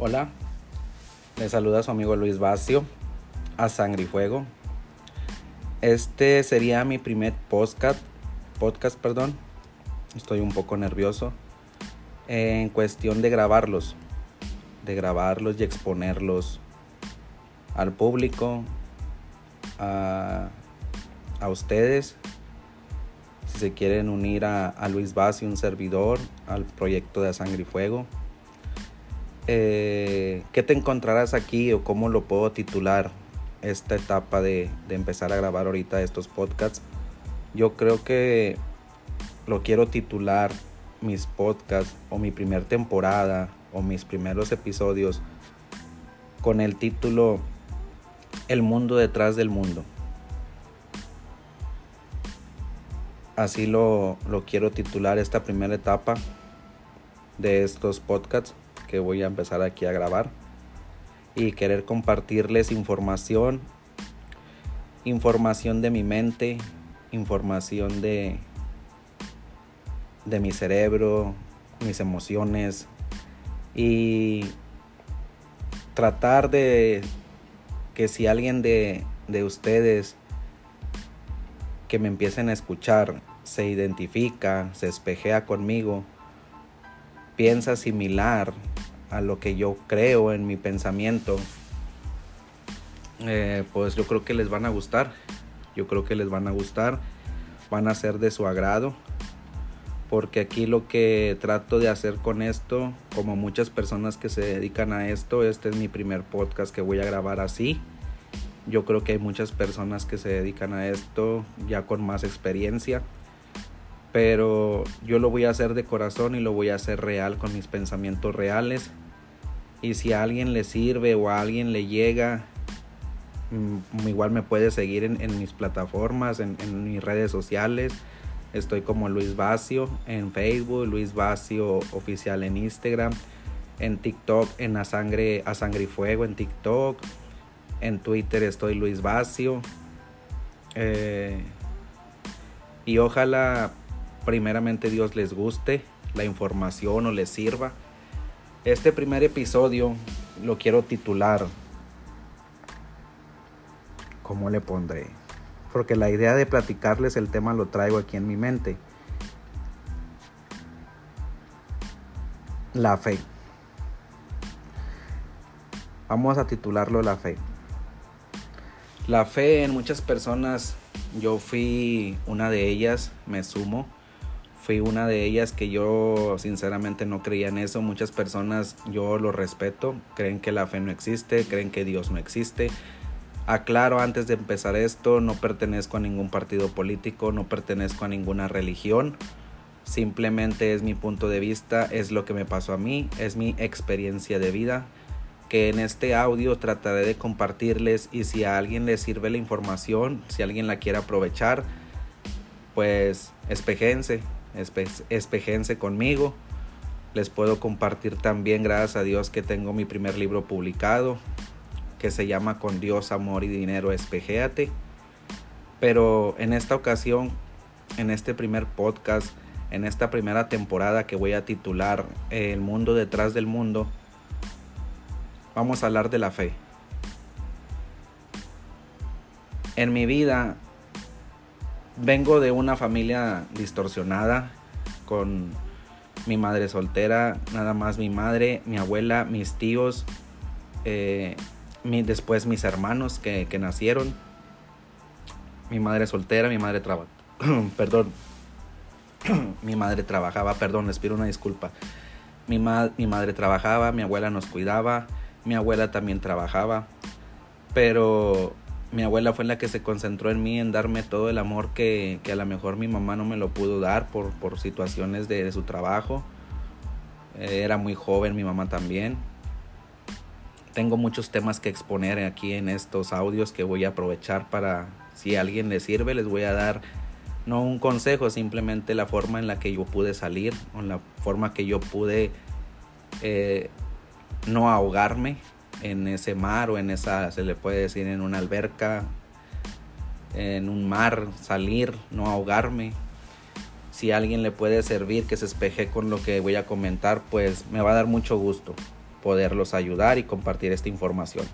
Hola, le saluda su amigo Luis Bacio a Sangre y Fuego. Este sería mi primer podcast, podcast, perdón. Estoy un poco nervioso en cuestión de grabarlos, de grabarlos y exponerlos al público, a, ustedes. Si se quieren unir a, Luis Bacio, un servidor, al proyecto de Sangre y Fuego eh, ¿qué te encontrarás aquí o cómo lo puedo titular esta etapa de, empezar a grabar ahorita estos podcasts? Yo creo que lo quiero titular mis podcasts o mi primer temporada o mis primeros episodios con el título El mundo detrás del mundo. Así lo, lo quiero titular esta primera etapa de estos podcasts que voy a empezar aquí a grabar y querer compartirles información, información de mi mente, información de, de mi cerebro, mis emociones y tratar de que si alguien de, de ustedes que me empiecen a escuchar se identifica, se espejea conmigo, piensa similar a lo que yo creo en mi pensamiento, eh, pues yo creo que les van a gustar. Yo creo que les van a gustar, van a ser de su agrado. Porque aquí lo que trato de hacer con esto, como muchas personas que se dedican a esto, este es mi primer podcast que voy a grabar así. Yo creo que hay muchas personas que se dedican a esto ya con más experiencia pero yo lo voy a hacer de corazón y lo voy a hacer real con mis pensamientos reales. Y si a alguien le sirve o a alguien le llega, mm, igual me puede seguir en, mis plataformas, en, mis redes sociales. Estoy como Luis Vacio en Facebook, Luis Vacio oficial en Instagram, en TikTok, en A Sangre, a Sangre y Fuego en TikTok, en Twitter estoy Luis Vacio. Eh, y ojalá primeramente Dios les guste la información o les sirva. Este primer episodio lo quiero titular. ¿Cómo le pondré? Porque la idea de platicarles el tema lo traigo aquí en mi mente. La fe. Vamos a titularlo La fe. La fe en muchas personas, yo fui una de ellas, me sumo fui una de ellas que yo sinceramente no creía en eso. Muchas personas yo lo respeto, creen que la fe no existe, creen que Dios no existe. Aclaro antes de empezar esto, no pertenezco a ningún partido político, no pertenezco a ninguna religión. Simplemente es mi punto de vista, es lo que me pasó a mí, es mi experiencia de vida que en este audio trataré de compartirles y si a alguien le sirve la información, si alguien la quiere aprovechar, pues espejense, espejense conmigo. Les puedo compartir también, gracias a Dios, que tengo mi primer libro publicado, que se llama Con Dios, Amor y Dinero, espejéate. Pero en esta ocasión, en este primer podcast, en esta primera temporada que voy a titular El mundo detrás del mundo, vamos a hablar de la fe. En mi vida vengo de una familia distorsionada con mi madre soltera, nada más mi madre, mi abuela, mis tíos, eh, después mis hermanos que, nacieron, mi madre soltera, mi madre trabajaba, perdón, mi madre trabajaba, perdón, les pido una disculpa, mi, mi madre trabajaba, mi abuela nos cuidaba, mi abuela también trabajaba, pero mi abuela fue la que se concentró en mí, en darme todo el amor que, a lo mejor mi mamá no me lo pudo dar por, por situaciones de, su trabajo. Eh, era muy joven, mi mamá también. Tengo muchos temas que exponer aquí en estos audios que voy a aprovechar para, si a alguien le sirve, les voy a dar no un consejo, simplemente la forma en la que yo pude salir, o la forma que yo pude eh, no ahogarme en ese mar o en esa, se le puede decir, en una alberca, en un mar, salir, no ahogarme. Si alguien le puede servir que se espeje con lo que voy a comentar, pues me va a dar mucho gusto. poderlos ayudar y compartir esta información.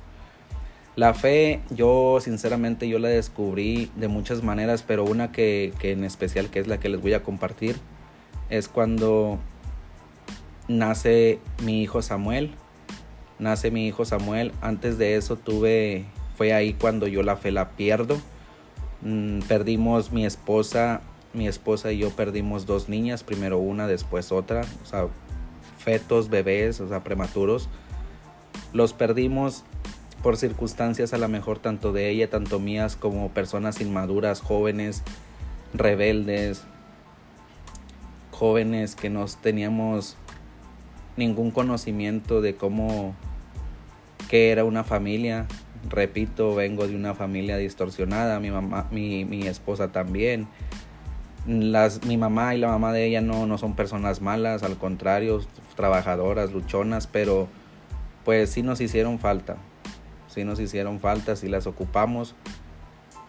La fe, yo sinceramente yo la descubrí de muchas maneras, pero una que, que en especial que es la que les voy a compartir es cuando nace mi hijo Samuel. Nace mi hijo Samuel. Antes de eso tuve, fue ahí cuando yo la fe la pierdo. Mm, perdimos mi esposa, mi esposa y yo perdimos dos niñas, primero una, después otra, o sea, fetos, bebés, o sea, prematuros. Los perdimos por circunstancias a lo mejor tanto de ella, tanto mías como personas inmaduras, jóvenes, rebeldes, jóvenes que no teníamos ningún conocimiento de cómo, era una familia. Repito, vengo de una familia distorsionada, mi mamá, mi, mi esposa también. Las, mi mamá y la mamá de ella no, no son personas malas, al contrario, trabajadoras, luchonas, pero pues sí nos hicieron falta, sí nos hicieron falta, sí las ocupamos.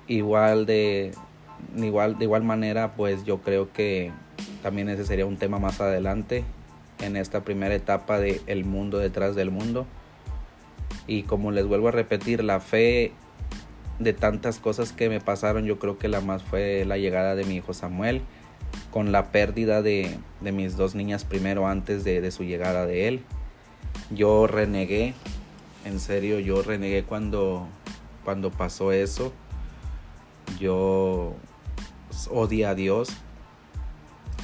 Igual de, igual, de igual manera, pues yo creo que también ese sería un tema más adelante en esta primera etapa de el mundo detrás del mundo. Y como les vuelvo a repetir, la fe de tantas cosas que me pasaron, yo creo que la más fue la llegada de mi hijo Samuel, con la pérdida de, de mis dos niñas primero antes de, de, su llegada de él. Yo renegué, en serio, yo renegué cuando, cuando pasó eso. Yo odié a Dios,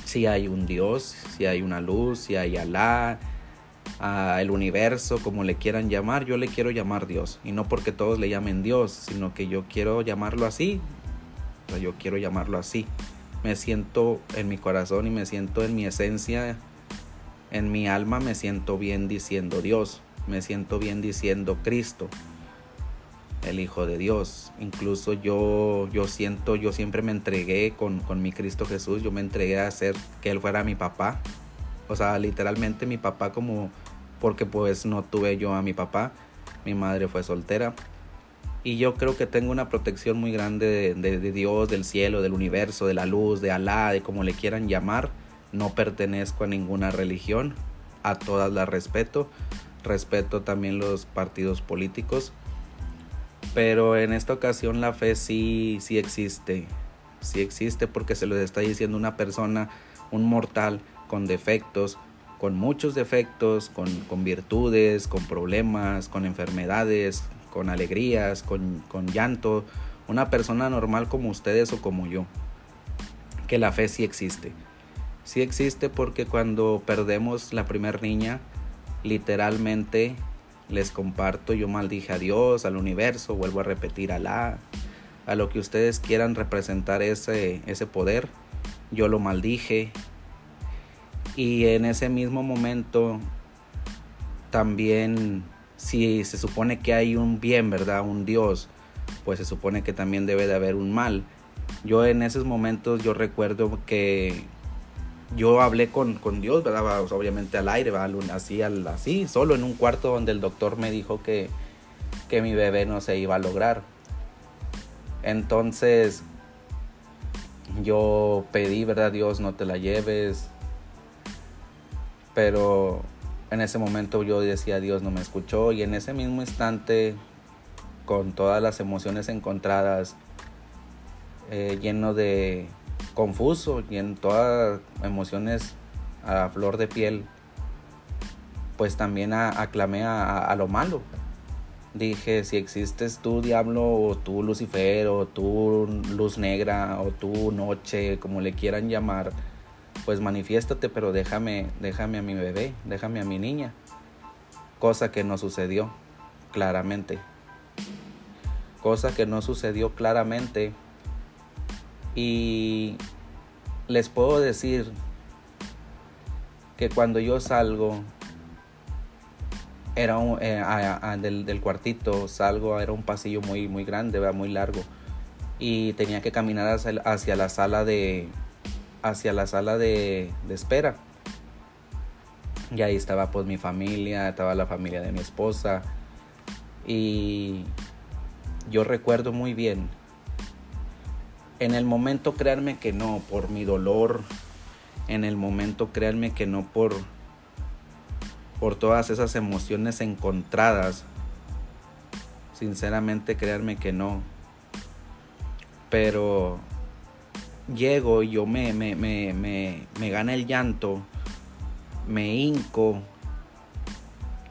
si hay un Dios, si hay una luz, si hay Alá, el universo, como le quieran llamar, yo le quiero llamar Dios. Y no porque todos le llamen Dios, sino que yo quiero llamarlo así. O yo quiero llamarlo así. Me siento en mi corazón y me siento en mi esencia, en mi alma, me siento bien diciendo Dios. Me siento bien diciendo Cristo el Hijo de Dios. Incluso yo, yo siento, yo siempre me entregué con, con mi Cristo Jesús, yo me entregué a hacer que Él fuera mi papá. O sea, literalmente mi papá como, porque pues no tuve yo a mi papá, mi madre fue soltera. Y yo creo que tengo una protección muy grande de, Dios, del cielo, del universo, de la luz, de Alá, de como le quieran llamar. No pertenezco a ninguna religión, a todas las respeto. Respeto también los partidos políticos pero en esta ocasión la fe sí, sí existe. Sí existe porque se lo está diciendo una persona, un mortal con defectos, con muchos defectos, con, con virtudes, con problemas, con enfermedades, con alegrías, con, con llanto. Una persona normal como ustedes o como yo. Que la fe sí existe. Sí existe porque cuando perdemos la primera niña, literalmente les comparto, yo maldije a Dios, al universo, vuelvo a repetir a la, a lo que ustedes quieran representar ese, ese poder, yo lo maldije. Y en ese mismo momento también si se supone que hay un bien, ¿verdad? Un Dios, pues se supone que también debe de haber un mal. Yo en esos momentos yo recuerdo que yo hablé con, con Dios, ¿verdad? obviamente al aire. Así, así, solo en un cuarto donde el doctor me dijo que, que mi bebé no se iba a lograr. Entonces, yo pedí, ¿verdad? Dios, no te la lleves. Pero en ese momento yo decía, Dios no me escuchó. Y en ese mismo instante, con todas las emociones encontradas, eh, lleno de confuso y en todas emociones a flor de piel, pues también aclamé a, lo malo. Dije, si existes tú, diablo, o tú, Lucifer, o tú, luz negra, o tú, noche, como le quieran llamar, pues manifiéstate, pero déjame, déjame a mi bebé, déjame a mi niña. Cosa que no sucedió claramente. Cosa que no sucedió claramente y les puedo decir que cuando yo salgo era un, eh, del, cuartito, salgo, era un pasillo muy, muy grande, muy largo. Y tenía que caminar hacia, la sala de. Hacia la sala de, espera. Y ahí estaba pues mi familia, estaba la familia de mi esposa. Y yo recuerdo muy bien en el momento créanme que no, por mi dolor. En el momento créanme que no por por todas esas emociones encontradas. Sinceramente, créanme que no. Pero llego y yo me, me, me, me, me gana el llanto, me hinco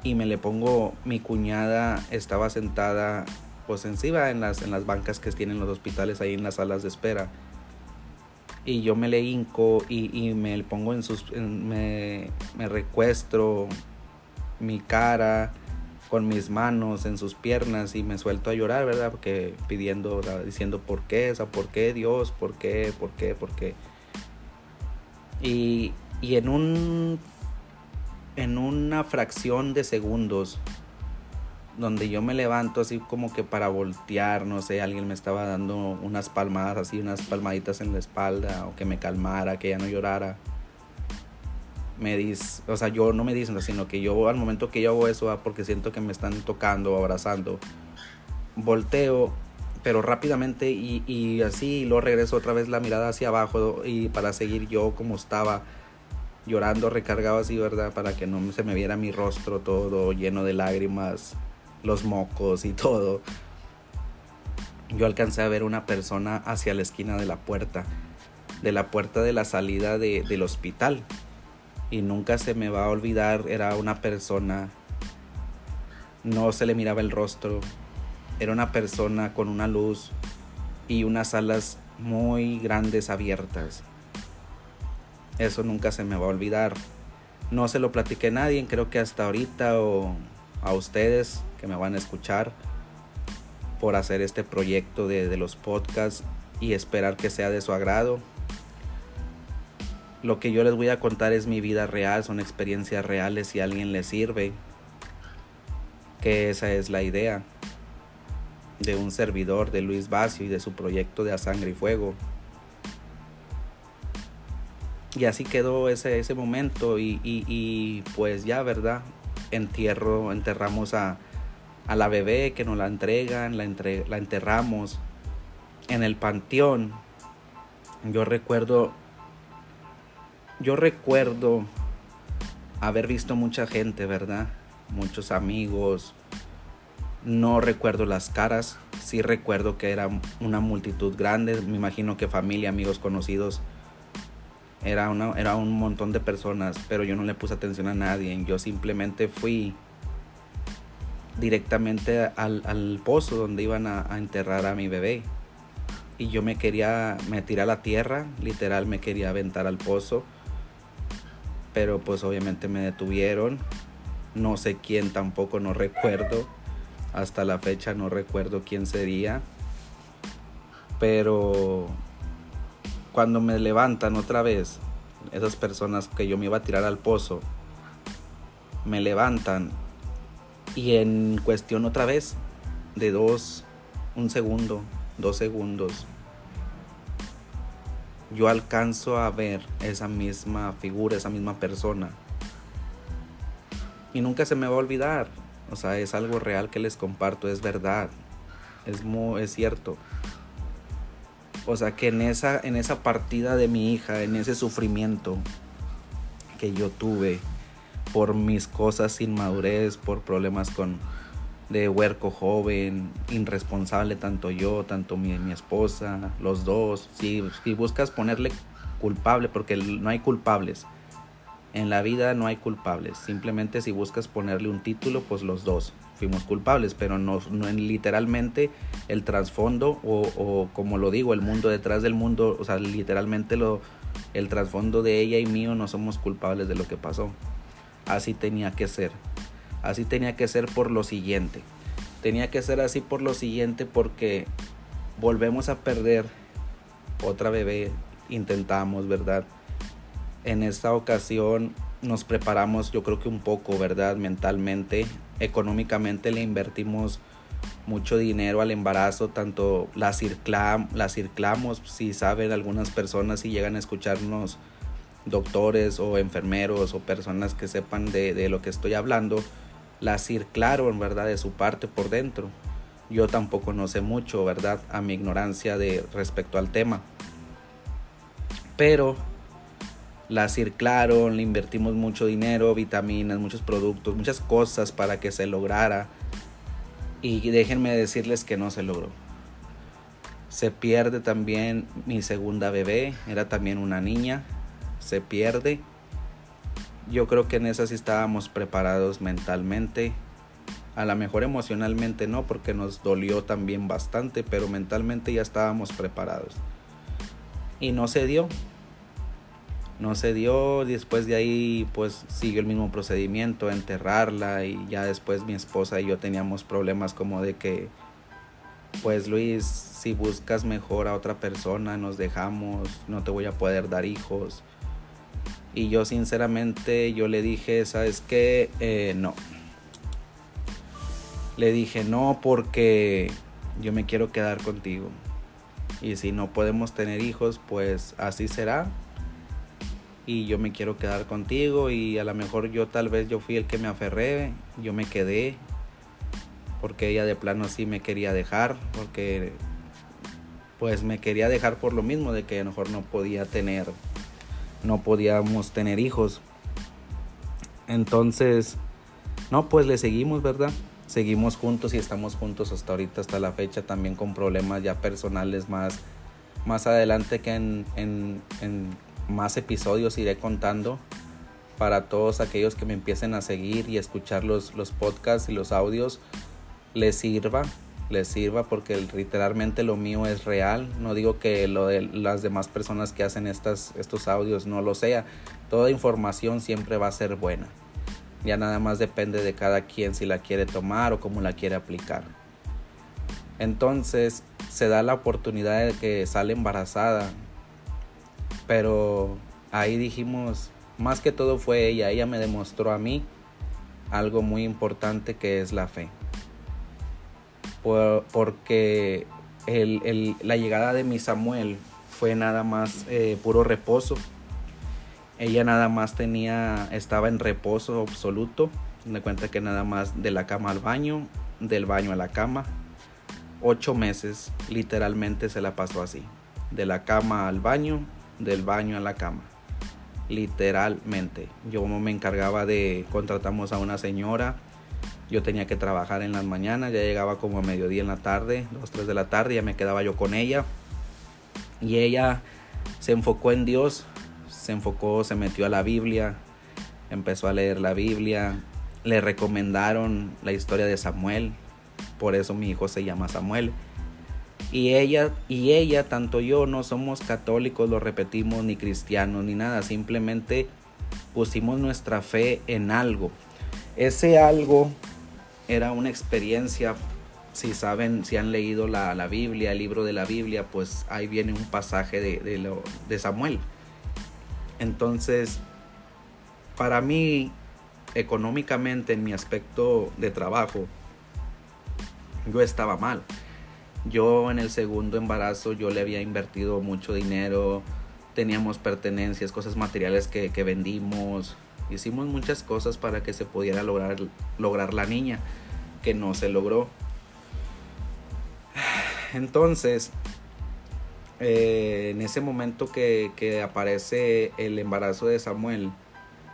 y me le pongo, mi cuñada estaba sentada pues encima en las, en las bancas que tienen los hospitales ahí en las salas de espera. Y yo me le hinco y, y me pongo en sus, me, me recuestro mi cara con mis manos en sus piernas y me suelto a llorar, ¿verdad? Porque pidiendo, diciendo por qué, o sea, por qué Dios, por qué, por qué, por qué. Y, y en un en una fracción de segundos donde yo me levanto así como que para voltear, no sé, alguien me estaba dando unas palmadas así, unas palmaditas en la espalda o que me calmara, que ya no llorara. Me dice, o sea, yo no me dicen, sino que yo al momento que yo hago eso, ah, porque siento que me están tocando, abrazando, volteo, pero rápidamente y, y así, y luego regreso otra vez la mirada hacia abajo y para seguir yo como estaba llorando recargado así, ¿verdad? Para que no se me viera mi rostro todo lleno de lágrimas, los mocos y todo. Yo alcancé a ver una persona hacia la esquina de la puerta, de la puerta de la salida de, del hospital. Y nunca se me va a olvidar, era una persona, no se le miraba el rostro, era una persona con una luz y unas alas muy grandes abiertas eso nunca se me va a olvidar. No se lo platiqué a nadie, creo que hasta ahorita o a ustedes que me van a escuchar por hacer este proyecto de, los podcasts y esperar que sea de su agrado. Lo que yo les voy a contar es mi vida real, son experiencias reales si a alguien le sirve. Que esa es la idea de un servidor de Luis Bacio y de su proyecto de A Sangre y Fuego. Y así quedó ese, ese momento y, pues ya, ¿verdad? Entierro, enterramos a, la bebé que nos la entregan, la, la enterramos en el panteón. Yo recuerdo, yo recuerdo haber visto mucha gente, ¿verdad? Muchos amigos. No recuerdo las caras, sí recuerdo que era una multitud grande, me imagino que familia, amigos conocidos era, una, era un montón de personas, pero yo no le puse atención a nadie. Yo simplemente fui directamente al, pozo donde iban a, enterrar a mi bebé. Y yo me quería, me tiré a la tierra, literal me quería aventar al pozo. Pero pues obviamente me detuvieron. No sé quién tampoco, no recuerdo. Hasta la fecha no recuerdo quién sería. Pero cuando me levantan otra vez, esas personas que yo me iba a tirar al pozo, me levantan y en cuestión otra vez de dos, un segundo, dos segundos, yo alcanzo a ver esa misma figura, esa misma persona. Y nunca se me va a olvidar. O sea, es algo real que les comparto, es verdad. Es, muy, es cierto. O sea, que en esa, en esa partida de mi hija, en ese sufrimiento que yo tuve por mis cosas sin madurez, por problemas con de huerco joven, irresponsable, tanto yo, tanto mi, mi esposa, los dos. Si, si buscas ponerle culpable, porque no hay culpables. En la vida no hay culpables. Simplemente si buscas ponerle un título, pues los dos fuimos culpables, pero no, no en literalmente el trasfondo o, como lo digo, el mundo detrás del mundo, o sea, literalmente lo, el trasfondo de ella y mío no somos culpables de lo que pasó. Así tenía que ser. Así tenía que ser por lo siguiente. Tenía que ser así por lo siguiente porque volvemos a perder otra bebé. Intentamos, ¿verdad? En esta ocasión nos preparamos yo creo que un poco, ¿verdad? Mentalmente económicamente le invertimos mucho dinero al embarazo, tanto la, circlam, la circlamos, si saben algunas personas, si llegan a escucharnos doctores o enfermeros o personas que sepan de, de lo que estoy hablando, la circlaron, ¿verdad? De su parte por dentro. Yo tampoco no sé mucho, ¿verdad? A mi ignorancia de respecto al tema. Pero la circlaron, le invertimos mucho dinero, vitaminas, muchos productos, muchas cosas para que se lograra. Y déjenme decirles que no se logró. Se pierde también mi segunda bebé, era también una niña, se pierde. Yo creo que en esa sí estábamos preparados mentalmente. A lo mejor emocionalmente no, porque nos dolió también bastante, pero mentalmente ya estábamos preparados. Y no se dio. No se dio, después de ahí pues siguió el mismo procedimiento, enterrarla y ya después mi esposa y yo teníamos problemas como de que, pues Luis, si buscas mejor a otra persona, nos dejamos, no te voy a poder dar hijos. Y yo sinceramente yo le dije, ¿sabes qué? Eh, no. Le dije no porque yo me quiero quedar contigo. Y si no podemos tener hijos, pues así será y yo me quiero quedar contigo y a lo mejor yo tal vez yo fui el que me aferré, yo me quedé porque ella de plano sí me quería dejar, porque pues me quería dejar por lo mismo de que a lo mejor no podía tener, no podíamos tener hijos. Entonces, no, pues le seguimos, ¿verdad? Seguimos juntos y estamos juntos hasta ahorita, hasta la fecha, también con problemas ya personales más, más adelante que en, en, en más episodios iré contando para todos aquellos que me empiecen a seguir y escuchar los, los podcasts y los audios les sirva, les sirva porque literalmente lo mío es real. No digo que lo de las demás personas que hacen estas, estos audios no lo sea. Toda información siempre va a ser buena. Ya nada más depende de cada quien si la quiere tomar o cómo la quiere aplicar. Entonces se da la oportunidad de que sale embarazada pero ahí dijimos, más que todo fue ella, ella me demostró a mí algo muy importante que es la fe. Porque la llegada de mi Samuel fue nada más eh, puro reposo. Ella nada más tenía, estaba en reposo absoluto. Me cuenta que nada más de la cama al baño, del baño a la cama. Ocho meses literalmente se la pasó así. De la cama al baño, del baño a la cama. Literalmente. Yo me encargaba de, contratamos a una señora. Yo tenía que trabajar en las mañanas, ya llegaba como a mediodía en la tarde, dos, tres de la tarde, ya me quedaba yo con ella. Y ella se enfocó en Dios, se enfocó, se metió a la Biblia, empezó a leer la Biblia, le recomendaron la historia de Samuel, por eso mi hijo se llama Samuel. Y ella, y ella, tanto yo, no somos católicos, lo repetimos, ni cristianos, ni nada. Simplemente pusimos nuestra fe en algo. Ese algo era una experiencia. Si saben, si han leído la, la Biblia, el libro de la Biblia, pues ahí viene un pasaje de, de, lo, de Samuel. Entonces, para mí, económicamente, en mi aspecto de trabajo, yo estaba mal yo en el segundo embarazo yo le había invertido mucho dinero, teníamos pertenencias, cosas materiales que, vendimos, hicimos muchas cosas para que se pudiera lograr, lograr la niña, que no se logró. Entonces, eh, en ese momento que, que aparece el embarazo de Samuel,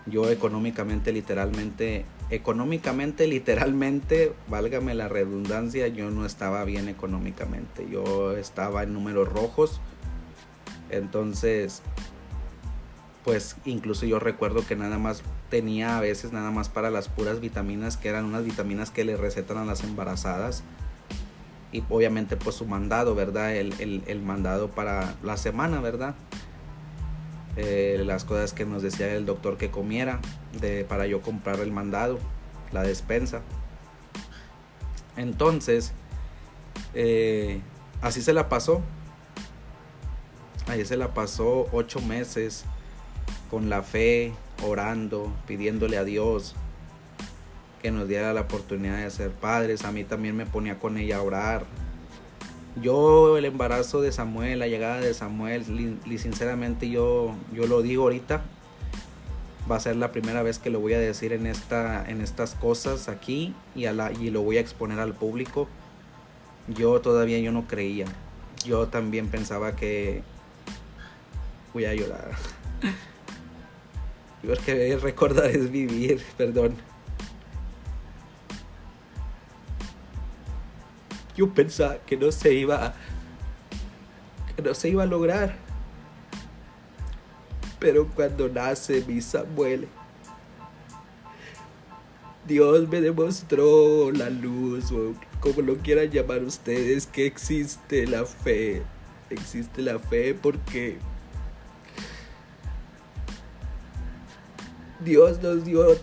yo económicamente, literalmente, económicamente, literalmente, válgame la redundancia, yo no estaba bien económicamente. Yo estaba en números rojos. Entonces, pues incluso yo recuerdo que nada más tenía a veces nada más para las puras vitaminas, que eran unas vitaminas que le recetan a las embarazadas. Y obviamente pues su mandado, ¿verdad? El, el, mandado para la semana, ¿verdad? Eh, las cosas que nos decía el doctor que comiera de, para yo comprar el mandado, la despensa. Entonces, eh, así se la pasó. Ahí se la pasó ocho meses con la fe, orando, pidiéndole a Dios que nos diera la oportunidad de ser padres. A mí también me ponía con ella a orar, yo el embarazo de Samuel, la llegada de Samuel, y sinceramente yo, yo lo digo ahorita, va a ser la primera vez que lo voy a decir en, esta, en estas cosas aquí y, la, y lo voy a exponer al público. Yo todavía yo no creía. Yo también pensaba que... Voy a llorar. Porque recordar es vivir, perdón. Yo pensaba que no se iba que no se iba a lograr. Pero cuando nace mi Samuel, Dios me demostró la luz, o como lo quieran llamar ustedes, que existe la fe. Existe la fe porque Dios nos dio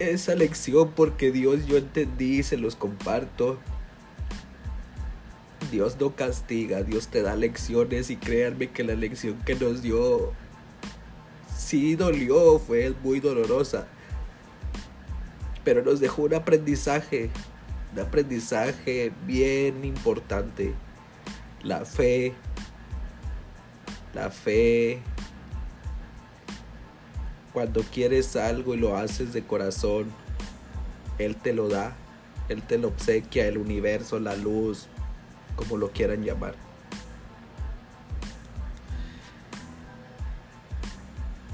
esa lección porque Dios yo entendí y se los comparto. Dios no castiga, Dios te da lecciones y créanme que la lección que nos dio sí dolió, fue muy dolorosa. Pero nos dejó un aprendizaje, un aprendizaje bien importante. La fe, la fe. Cuando quieres algo y lo haces de corazón, Él te lo da, Él te lo obsequia, el universo, la luz, como lo quieran llamar.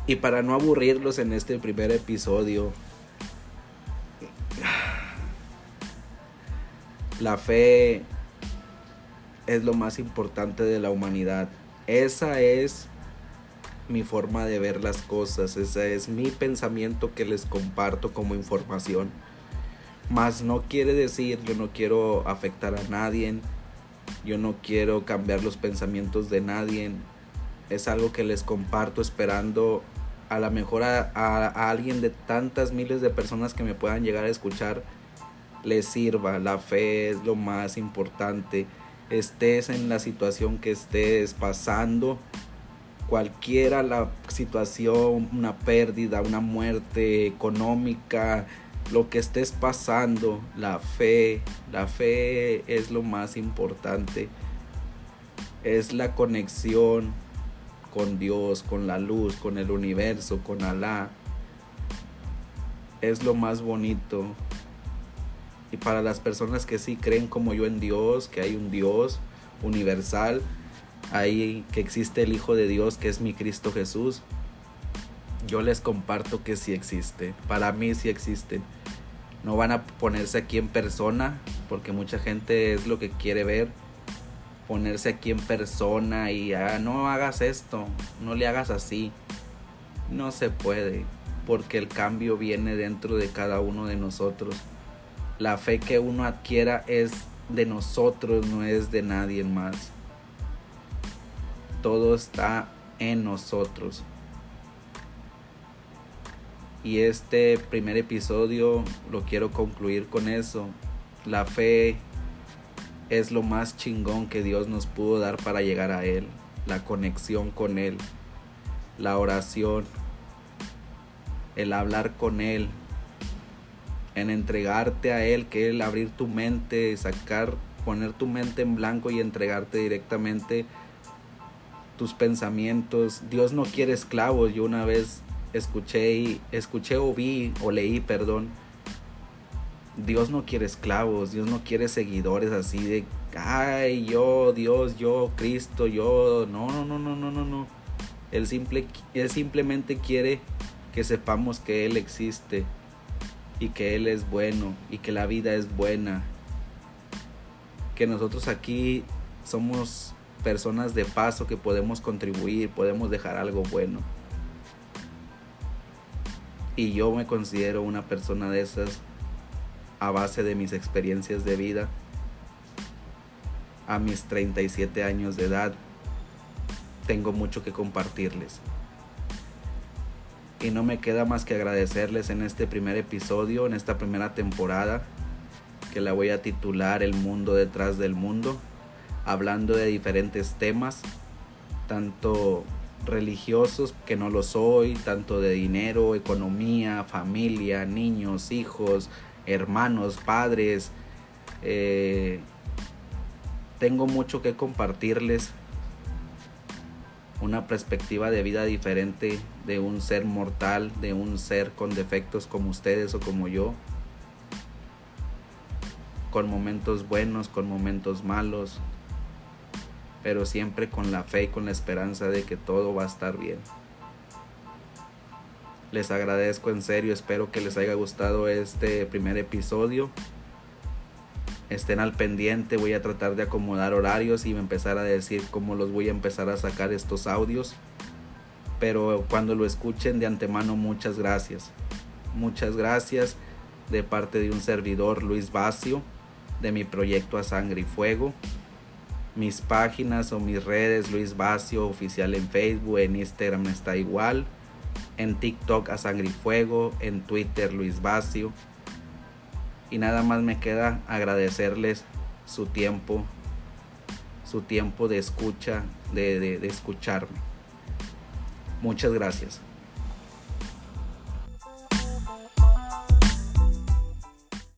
Y para no aburrirlos en este primer episodio, la fe es lo más importante de la humanidad. Esa es mi forma de ver las cosas, ese es mi pensamiento que les comparto como información. Más no quiere decir, yo no quiero afectar a nadie, yo no quiero cambiar los pensamientos de nadie. Es algo que les comparto esperando a la mejor a, alguien de tantas miles de personas que me puedan llegar a escuchar les sirva. La fe es lo más importante. Estés en la situación que estés pasando, cualquiera la situación, una pérdida, una muerte económica, lo que estés pasando, la fe, la fe es lo más importante. Es la conexión con Dios, con la luz, con el universo, con Alá. Es lo más bonito. Y para las personas que sí creen como yo en Dios, que hay un Dios universal, hay que existe el Hijo de Dios que es mi Cristo Jesús, yo les comparto que sí existe. Para mí sí existe. No van a ponerse aquí en persona, porque mucha gente es lo que quiere ver. Ponerse aquí en persona y ah, no hagas esto, no le hagas así. No se puede, porque el cambio viene dentro de cada uno de nosotros. La fe que uno adquiera es de nosotros, no es de nadie más. Todo está en nosotros. Y este primer episodio lo quiero concluir con eso. La fe es lo más chingón que Dios nos pudo dar para llegar a Él. La conexión con Él. La oración. El hablar con Él. En entregarte a Él, que Él abrir tu mente, sacar, poner tu mente en blanco y entregarte directamente tus pensamientos. Dios no quiere esclavos. Yo una vez escuché, escuché o vi o leí, perdón, Dios no quiere esclavos, Dios no quiere seguidores así de, ay, yo, Dios, yo, Cristo, yo, no, no, no, no, no, no, no. Él, simple, él simplemente quiere que sepamos que Él existe y que Él es bueno y que la vida es buena. Que nosotros aquí somos personas de paso que podemos contribuir, podemos dejar algo bueno. Y yo me considero una persona de esas a base de mis experiencias de vida. A mis 37 años de edad tengo mucho que compartirles. Y no me queda más que agradecerles en este primer episodio, en esta primera temporada, que la voy a titular El mundo detrás del mundo, hablando de diferentes temas, tanto religiosos que no lo soy, tanto de dinero, economía, familia, niños, hijos, hermanos, padres. Eh, tengo mucho que compartirles una perspectiva de vida diferente de un ser mortal, de un ser con defectos como ustedes o como yo, con momentos buenos, con momentos malos, pero siempre con la fe y con la esperanza de que todo va a estar bien. Les agradezco en serio, espero que les haya gustado este primer episodio. Estén al pendiente, voy a tratar de acomodar horarios y empezar a decir cómo los voy a empezar a sacar estos audios. Pero cuando lo escuchen de antemano, muchas gracias. Muchas gracias de parte de un servidor Luis Vacio de mi proyecto A Sangre y Fuego. Mis páginas o mis redes Luis Vacio oficial en Facebook, en Instagram está igual en TikTok a Sangre y Fuego, en Twitter Luis Vacio. Y nada más me queda agradecerles su tiempo, su tiempo de escucha, de, de escucharme. Muchas gracias.